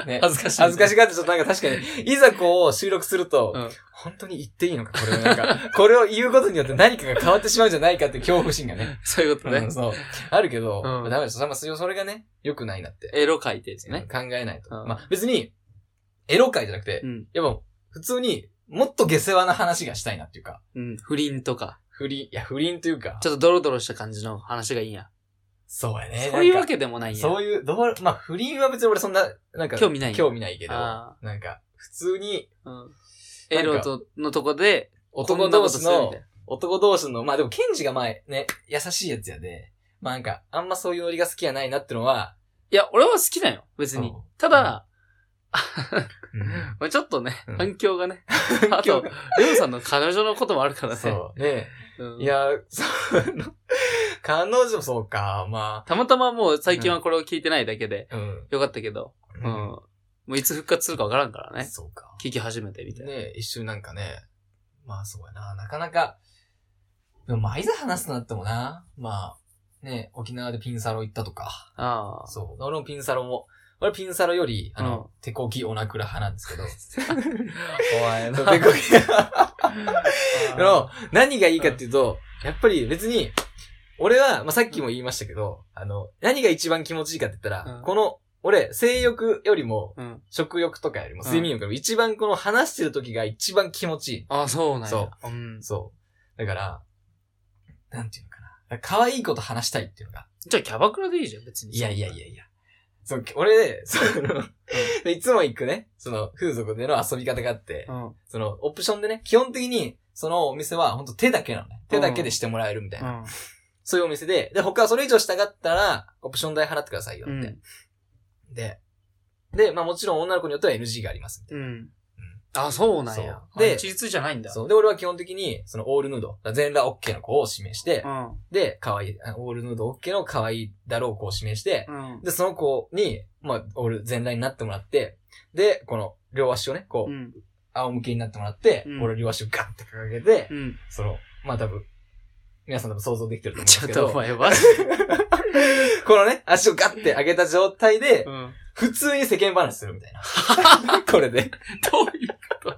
ね、(laughs) 恥ずかしい。恥ずかしがってちょっとなんか確かに、いざこう収録すると、うん本当に言っていいのか、これをなんか、(laughs) これを言うことによって何かが変わってしまうんじゃないかっていう恐怖心がね。(laughs) そういうことねうん。そう。あるけど、うんまあダメです。まあそそれがね、良くないなって。エロ書いてですね。考えないと。うんまあ別に、エロ界じゃなくて、うん。やっぱ普通にもっと下世話な話がしたいなっていうか、うん。不倫とか、不倫、いや不倫というか、ちょっとドロドロした感じの話がいいんや。そうやね。そういうわけでもないんや。そういう、どう、まあ不倫は別に俺そんな、なんか、興味ない興味ないけど、あなんか、普通にうん。エロと、のとこで、男同士の男同士の、まあでもケンジが前ね、優しいやつやで、まあなんか、あんまそういうノリが好きやないなってのは、いや、俺は好きだよ、別にうん。ただ、うん (laughs) まあちょっとねうん、反響がね。(laughs) あとレオさんの彼女のこともあるからね。そう。ねうんいや、そう、(laughs) 彼女そうか、またまたまもう最近はこれを聞いてないだけで。よかったけど、うん。もういつ復活するかわからんからね。そうか。聞き始めてみたいな。ね一瞬なんかね、まあそうやな、なかなか、でもまあいざ話すとなってもな、まあ、ね沖縄でピンサロ行ったとか、ああ。そう。俺もピンサロも、俺ピンサロより、あの、うん手こきオナクラ派なんですけど、(laughs) お前な。(laughs) 手こき、(laughs) あの、何がいいかっていうと、やっぱり別に、俺は、まあ、さっきも言いましたけど、あの、何が一番気持ちいいかって言ったら、うんこの、俺、性欲よりも、うん。食欲とかよりも、うん睡眠欲よりも、一番この話してる時が一番気持ちいい。あ、そうなんや。。そうん。そう。だから、なんていうのかな。可愛いこと話したいっていうのが。じゃあキャバクラでいいじゃん、別に。いやいやいやいや。そう、俺、その、いつも行くね、その、風俗での遊び方があって、うん。その、オプションでね、基本的に、そのお店は本当手だけなのね。手だけでしてもらえるみたいな。うん。そういうお店で、で、他はそれ以上したかったら、オプション代払ってくださいよって。うんで、で、まあもちろん女の子によっては NG がありますみたいうん。あ、そうなんや。でで、一律じゃないんだ。な。そう。で、俺は基本的に、そのオールヌード、全裸 OK の子を指名して、うん。で、可愛い、あオールヌード OK の可愛いだろう子を指名して、うん。で、その子に、まあ、俺全裸になってもらって、で、この両足をね、こう、うん。仰向けになってもらって、うん俺両足をガッて掲げて、うん。その、まあ多分、皆さん多分想像できてると思うんでちょっすけど、とお前は。(laughs) このね、足をガッて上げた状態で、うん。普通に世間話するみたいな。(laughs) これで。どういうこ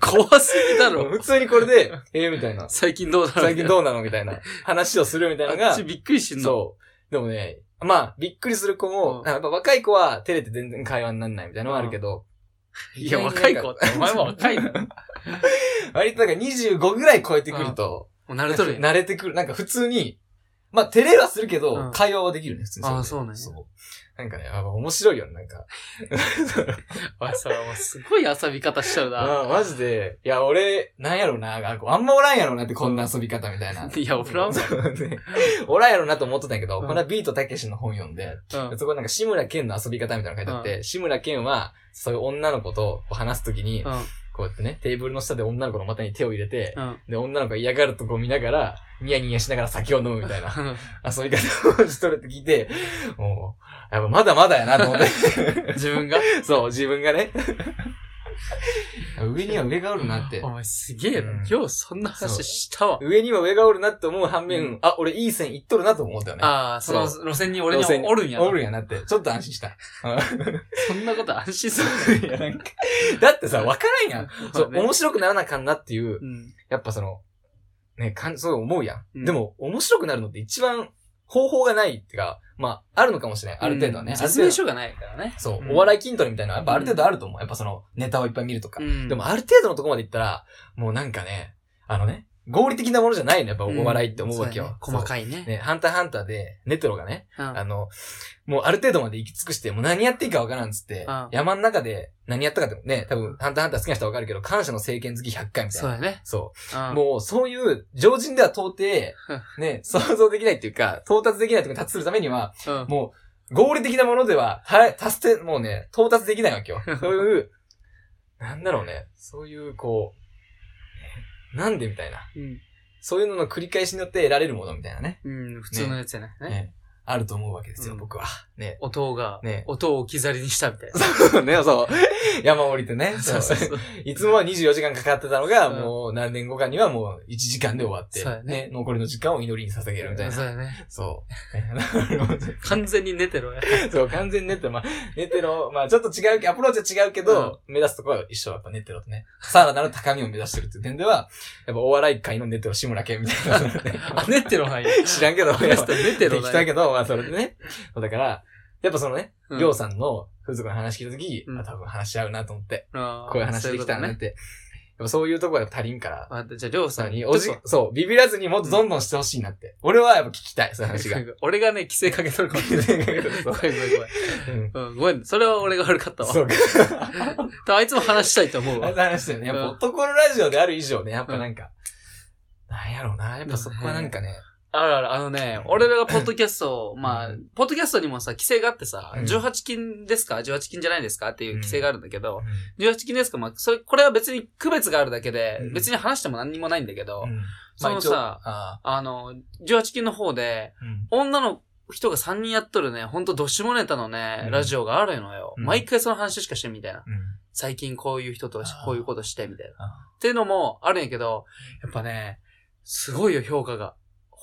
と？怖すぎだろ。普通にこれで、えー、みたいな。最近どうなの？最近どうなの？みたいな話をするみたいなのがあっち、びっくりしてんの？そう。でもね、まあ、びっくりする子も、うんやっぱ若い子は照れて全然会話にならないみたいなのはあるけど、(laughs) いや、若い子って、お前も若いの？も割となんか25ぐらい超えてくると、う慣れとる。慣れてくる。なんか普通に、まあ、照れはするけど、うん会話はできるね、普通にれで。あそうなんやそう。なんかね、あ面白いよね、なんか。(laughs) おい、それもうすごい遊び方しちゃうな。あマジで、いや、俺、なんやろな、ああんまおらんやろなって、こんな遊び方みたいな。(laughs) いや、俺はもねおらんやろなと思ってたんやけど、うんこの間ビートたけしの本読んで、うんそこなんか志村けんの遊び方みたいなの書いてあって、志村けんは、そういう女の子と話すときに、うん。こうやってね、テーブルの下で女の子の股に手を入れて、うん。で、女の子が嫌がるとこを見ながら、ニヤニヤしながら酒を飲むみたいなうん遊び方をしとるって聞いて、もう、やっぱまだまだやなと思って。(laughs) 自分が？そう、自分がね。上には上がおるなってお。前すげえうんな。今日そんな話したわ。上には上がおるなって思う反面、うんあ、俺いい線いっとるなと思ったよね。ああ、そのそ路線に俺に路線におるんやな。おるんやなって。(laughs) ちょっと安心した。(laughs) そんなこと安心する。いや、なんか、(laughs) だってさ、わからんやん。そう、ね面白くならなあかんなっていう、うん。やっぱその、ね、かん、そう思うやん。うんでも、面白くなるのって一番方法がないっていうか、まあ、あるのかもしれない。ある程度はね。うん説明書がないからね。そう、うんお笑い筋トレみたいなのはやっぱある程度あると思う。やっぱその、ネタをいっぱい見るとか。うんでも、ある程度のとこまでいったら、もうなんかね、あのね、合理的なものじゃないの、やっぱお笑いって思うわけよ。細かいい。ね。ね、ハンターハンターで、ネトロがね、うんあの、もうある程度まで行き尽くして、もう何やっていいかわからんっつって、うん山の中で何やったかってね、多分、ハンターハンター好きな人はわかるけど、感謝の聖剣好き100回みたいな。そうやね。そう。うんもう、そういう、常人では到底、ね、想像できないっていうか、到達できないところに達するためには、うん。もう、合理的なものでは、はい、達成、もうね、到達できないわけよ。そういう、なんだろうね、そういう、こう、なんでみたいな。うん。そういうのの繰り返しによって得られるものみたいなね。うん、普通のやつやね。ねねあると思うわけですよ、うん僕は。ね。音が、ね音を置き去りにしたみたいな。そうね、そう。(laughs) 山降りてね。(laughs) そうそうそう。いつもは24時間かかってたのが、うんもう何年後かにはもう1時間で終わって、そうやね残りの時間を祈りに捧げるみたいな。そうやね。そう。なるほど完全に寝てろや。(laughs) そう、完全にネテロ、まあ、ネテロ、まあちょっと違うけ、アプローチは違うけど、目指すところは一緒、やっぱネテロとね。さらなる高みを目指してるっていう点では、やっぱお笑い界のネテロ志村けんみたいな、あ、寝てろなんや。知らんけど、寝てろ適なんや。当だけど、まあそれでね。だから、やっぱそのね、うんりょうさんの風俗の話聞いたとき、うんあ多分話し合うなと思って、あーこういう話できたらなって。やっぱそういうところが足りんから、あじゃあ、りょうさんに、おじちょっ、そう、ビビらずにもっとどんどんしてほしいなって。俺はやっぱ聞きたい、そういう話が。と (laughs) 俺がね、規制かけとるかもしれない。(laughs) ごめんごめんごめん。うんうん、ごめん。それは俺が悪かったわ。そうか。(laughs) あいつも話したいと思うあわ。話したよね。やっぱうん男のラジオである以上ね、やっぱなんか、なんやろうな。やっぱそこはなんかね、あるある、あのね、俺らがポッドキャストを、まあ、ポッドキャストにもさ、規制があってさ、うん。18禁ですか ?18 禁じゃないですか？っていう規制があるんだけど、う18禁ですか？まあ、それ、これは別に区別があるだけでうん、別に話しても何にもないんだけど、ん。そのさああの、18禁の方で、女の人が3人やっとるね、ほんとどしもネタのね、うん。ラジオがあるのよ。うん。毎回その話しかしてみたいな。うん。最近こういう人としあーこういうことしてみたいな。あ。っていうのもあるんやけど、やっぱね、すごいよ、評価が。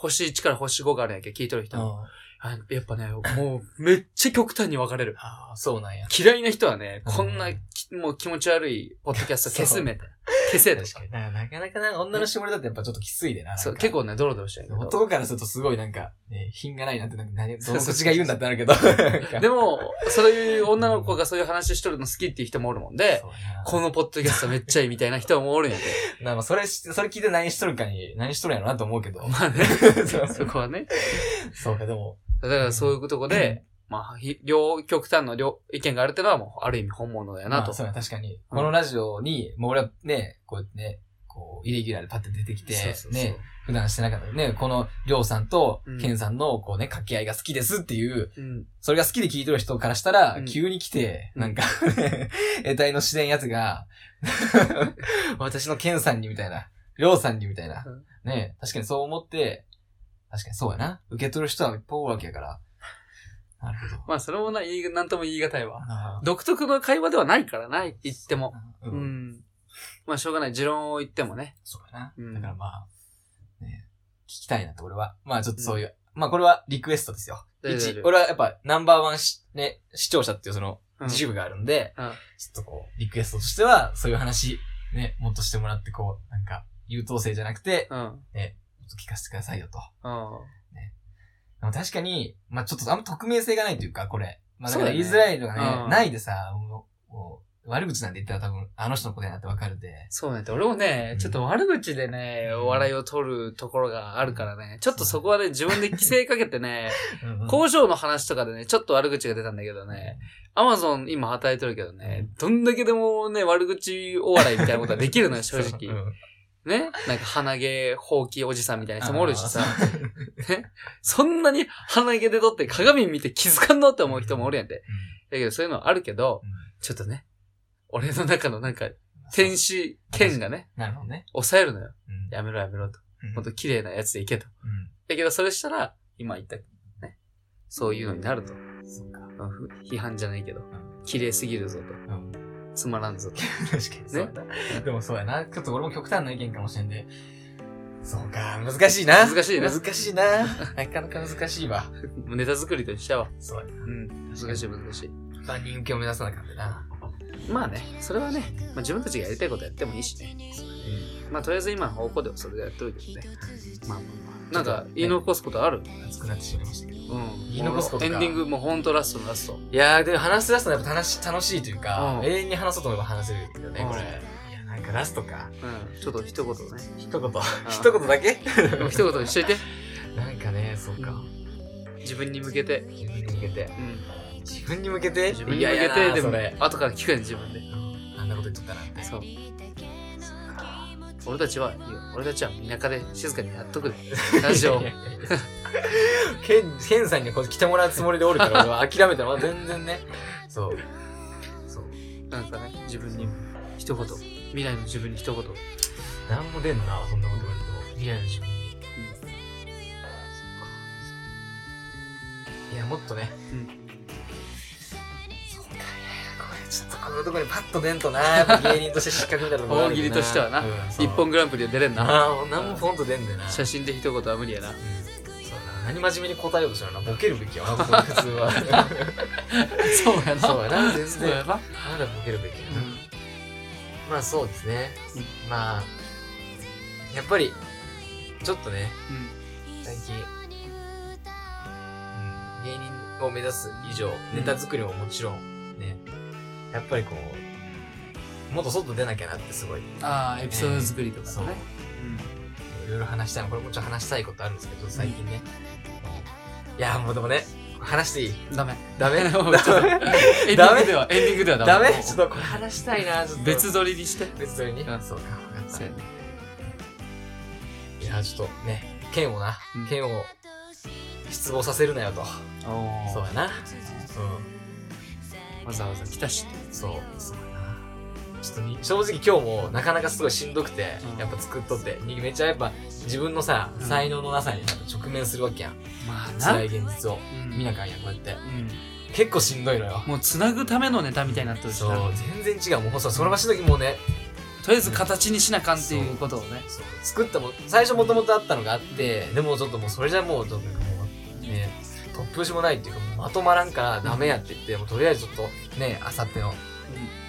星1から星5があるんやけど、聞いとる人も。ああやっぱね、もうめっちゃ極端に分かれる。(laughs) あー、そうなんや。嫌いな人はね、うんこんなもう気持ち悪いポッドキャスト消すみたいな。消せとか。確かに。ななかなかな、女の絞りだってやっぱちょっときついでな。そう、結構ね、ドロドロしてるけど。男からするとすごいなんか、ね、品がないなって、なんか何、どの口が言うんだってなるけど。でも、そういう女の子がそういう話しとるの好きっていう人もおるもんで、このポッドキャストめっちゃいいみたいな人もおるんやで。なんかそれし、それ聞いて何しとるかに、何しとるんやろなと思うけど。まあね、そこはね。(laughs) そうか、でも。だからそういうとこで、まあ、ひ両極端の両意見があるってのはもう、ある意味本物だよなと。まあそうや、確かに。うんこのラジオに、もう俺はね、こうやってね、こう、イレギュラーでパッて出てきて、ね、普段してなかったね、この、りょうさんとうん、さんの、こうね、掛け合いが好きですっていう、うん。それが好きで聞いてる人からしたら、うん急に来て、うんなんか、(laughs) 得体の自然やつが、(laughs) 私のケンさんにみたいな、りょうさんにみたいなうん。ね確かにそう思って、確かにそうやな。受け取る人はいっぱいおるわけやから。なるほど。まあ、それもな、言い、なんとも言い難いわ。あ独特の会話ではないからな、言っても。ーううん。ん。まあ、しょうがない。持論を言ってもね。そうやな。うんだからまあ、ね、聞きたいなと俺は。まあちょっとそういう、まあこれはリクエストですよ。一俺はやっぱナンバーワンし、ね、視聴者っていうそのうん自負があるんで、うんちょっとこう、リクエストとしては、そういう話、ね、もっとしてもらってこう、なんか、優等生じゃなくて、うん。ね、聞かせてくださいよと。うん。確かに、まあちょっとあんま匿名性がないというか、これ。まあだから言いづらいのがね、うん。ないでさ、もうもう悪口なんて言ったら多分、あの人のことやなってわかるで。そうね。俺もねう、ん。ちょっと悪口でね、笑いを取るところがあるからね、ちょっとそこはね、自分で規制かけてね、(laughs) 工場の話とかでね、ちょっと悪口が出たんだけどね、アマゾン今働いてるけどね、どんだけでもね、悪口お笑いみたいなことはできるのよ、正直。(laughs) うんね。なんか鼻毛、ほうきおじさんみたいな人もおるしさ、ね。そんなに鼻毛で撮って鏡見て気づかんのって思う人もおるやんて。だけどそういうのあるけど、ちょっとね、俺の中のなんか、天使剣がね、なるほどね。抑えるのよ。うん。やめろやめろと。うん。ほんと綺麗なやつでいけと。うん。だけどそれしたら、今言った、ね、そういうのになると。そっか。批判じゃないけど、綺麗すぎるぞと。うん。つまらんぞと。(laughs) 確かにそうやな。でもそうやな。ちょっと俺も極端な意見かもしれんで。そうか、難しいな。難しいな難しいな。(laughs) なかなか難しいわ。ネタ作りとしては。そうやな。うん。難しい難しい。一般人受けを目指さなかったな。まあね、それはね、まあ自分たちがやりたいことやってもいいしね。まあとりあえず今の方向ではそれでやっておいてね。まあまあまあ。なんか言い残すことある？熱くなってしまいました。うん。言い残すことかエンディングもうほんとラストのラスト。いやー、でも話し出すとやっぱ楽し楽しいというか、うん永遠に話そうと思えば話せるよね、うんこれ。いや、なんかラストか。うん。ちょっと一言ね。一言。一言だけ？一言にしといて。なんかね、そうか。自分に向けて。自分に向けて。うん。自分に向けて？自分に向けいやいやて、でもなそれ、後から聞くやん、自分で。あんなこと言っとったなって。そう。俺たちは、俺たちは田舎で静かにやっとくで。(laughs) ラジオ (laughs) ケン、ケンさんにこう来てもらうつもりでおるから、(laughs) 俺は諦めたの。全然ね。そう。そう。なんかね、自分に一言。未来の自分に一言。なんも出んな、そんなこと言われても。未来の自分に。いや、もっとね。うんちょっとこのとこにパッと出んとな。やっぱ芸人として失格みたいなとこあるよ大喜利としてはな一本グランプリで出れんな。ああ、なんもポンと出んだよな。写真で一言は無理やな。うんそうだな。何真面目に答えようとしたらな、ボケるべきやな、(laughs) 普通は。(laughs) そうやな。そうやな、全然。まだボケるべきやな。まあそうですね。まあ、やっぱり、ちょっとね、最近、うん、芸人を目指す以上、ネタ作りももちろん、ね、やっぱりこう、もっと外出なきゃなってすごい、ああ、エピソード作りとかそう。ね。いろいろ話したいの、これもちょっと話したいことあるんですけど、最近ね。いや、もうでもね、話していい？うん。ダメ？ダメ (laughs) ダメ？ングでは、エンディングではダダメ？メちょっとこれ話したいな、ちょっと。別撮りにして。別撮りに、うん。そうか、分かった。いや、ちょっとね、剣をな、うん。剣を失望させるなよと。そうやな。うわざわざ来たし。ん。そう、そうやな。ちょっとに、正直今日もなかなかすごいしんどくて、うんやっぱ作っとって、にめっちゃやっぱ自分のさ、うん才能のなさに直面するわけやん。まあな。辛い現実を。うん見なかんやん、こうやって。うん。結構しんどいのよ。もう繋ぐためのネタみたいになってるしそうな。、全然違う。もうさ、その場所の時もうね、とりあえず形にしなあかんっていうことをね。そう作ったもん、最初もともとあったのがあって、でもちょっともうそれじゃもう、突拍子もないっていうか、まとまらんからダメやって言って、もうとりあえずちょっと、ね、あさっての、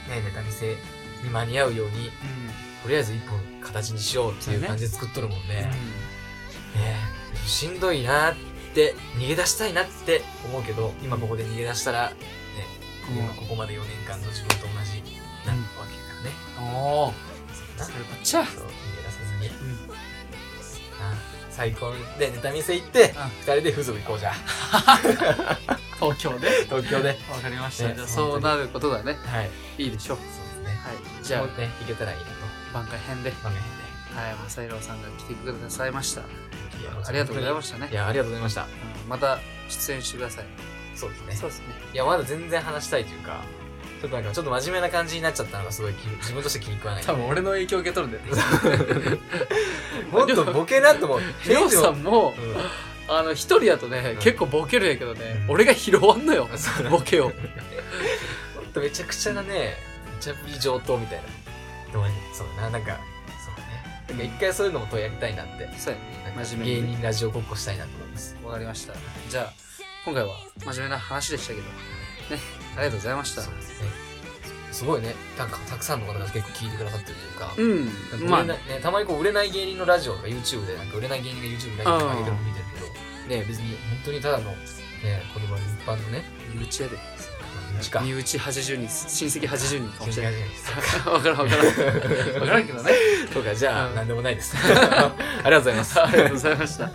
ネタ見せに間に合うように、とりあえず一本形にしようっていう感じで作っとるもんね。ねしんどいなって、逃げ出したいなって思うけど、今ここで逃げ出したら、ね、今ここまで4年間の自分と同じなわけからね。おおそっちゃ逃げ出さずに。あ最高でネタ見せ行って、二人で風俗行こうじゃあ。(laughs) 東京で？東京で。わかりました、ねじゃあそうなることがねはい。いいでしょうそうですね。はいじゃあね、行けたらいいなと。番外編で番外はい正宏さんが来てくださいました。ありがとうございましたねいや、ありがとうございました。うんまた出演してくださいそうですね。そうですねいや、まだ全然話したいというか、ちょっとなんか、ちょっと真面目な感じになっちゃったのがすごい気自分として気に食わない。多分俺の影響受け取るんだよね。もっとボケなと思って。りょうさんもうん。あの一人やとね、うん。結構ボケるんやけどね、うん。俺が拾わんのよボケを。ほんとめちゃくちゃなね、めちゃぶり上等みたいな。でもね、そうだな、なんか、そうだね。なんか一回そういうのもとやりたいなって。そうやなんか真面目にね。芸人ラジオごっこしたいなと思います。わかりました。じゃあ今回は真面目な話でしたけど。ねありがとうございました。すごいね、なんかたくさんの方が結構聞いてくださってるというか、うん。まあまあね、たまにこう売れない芸人のラジオとか YouTube でなんか売れない芸人が YouTube ラジオ上げてるの見てるけど、ね、別に本当にただの、ね、子供の一般のね、身内やで。身内か。身内80人親戚80人かもしれない。い。わからんわからん。わからんけどね。そうか、じゃあ、うん。なんでもないです。ありがとうございます。ありがとうございました。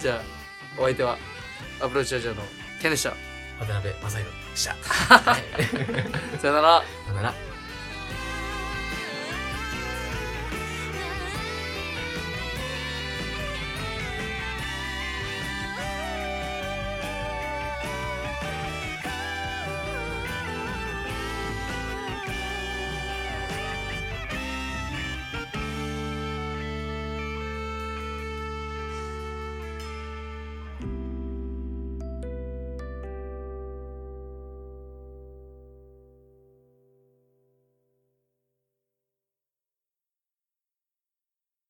じゃあお相手はアプローチラジオのケンでした。渡辺正宏。でした。はいさよならさよなら。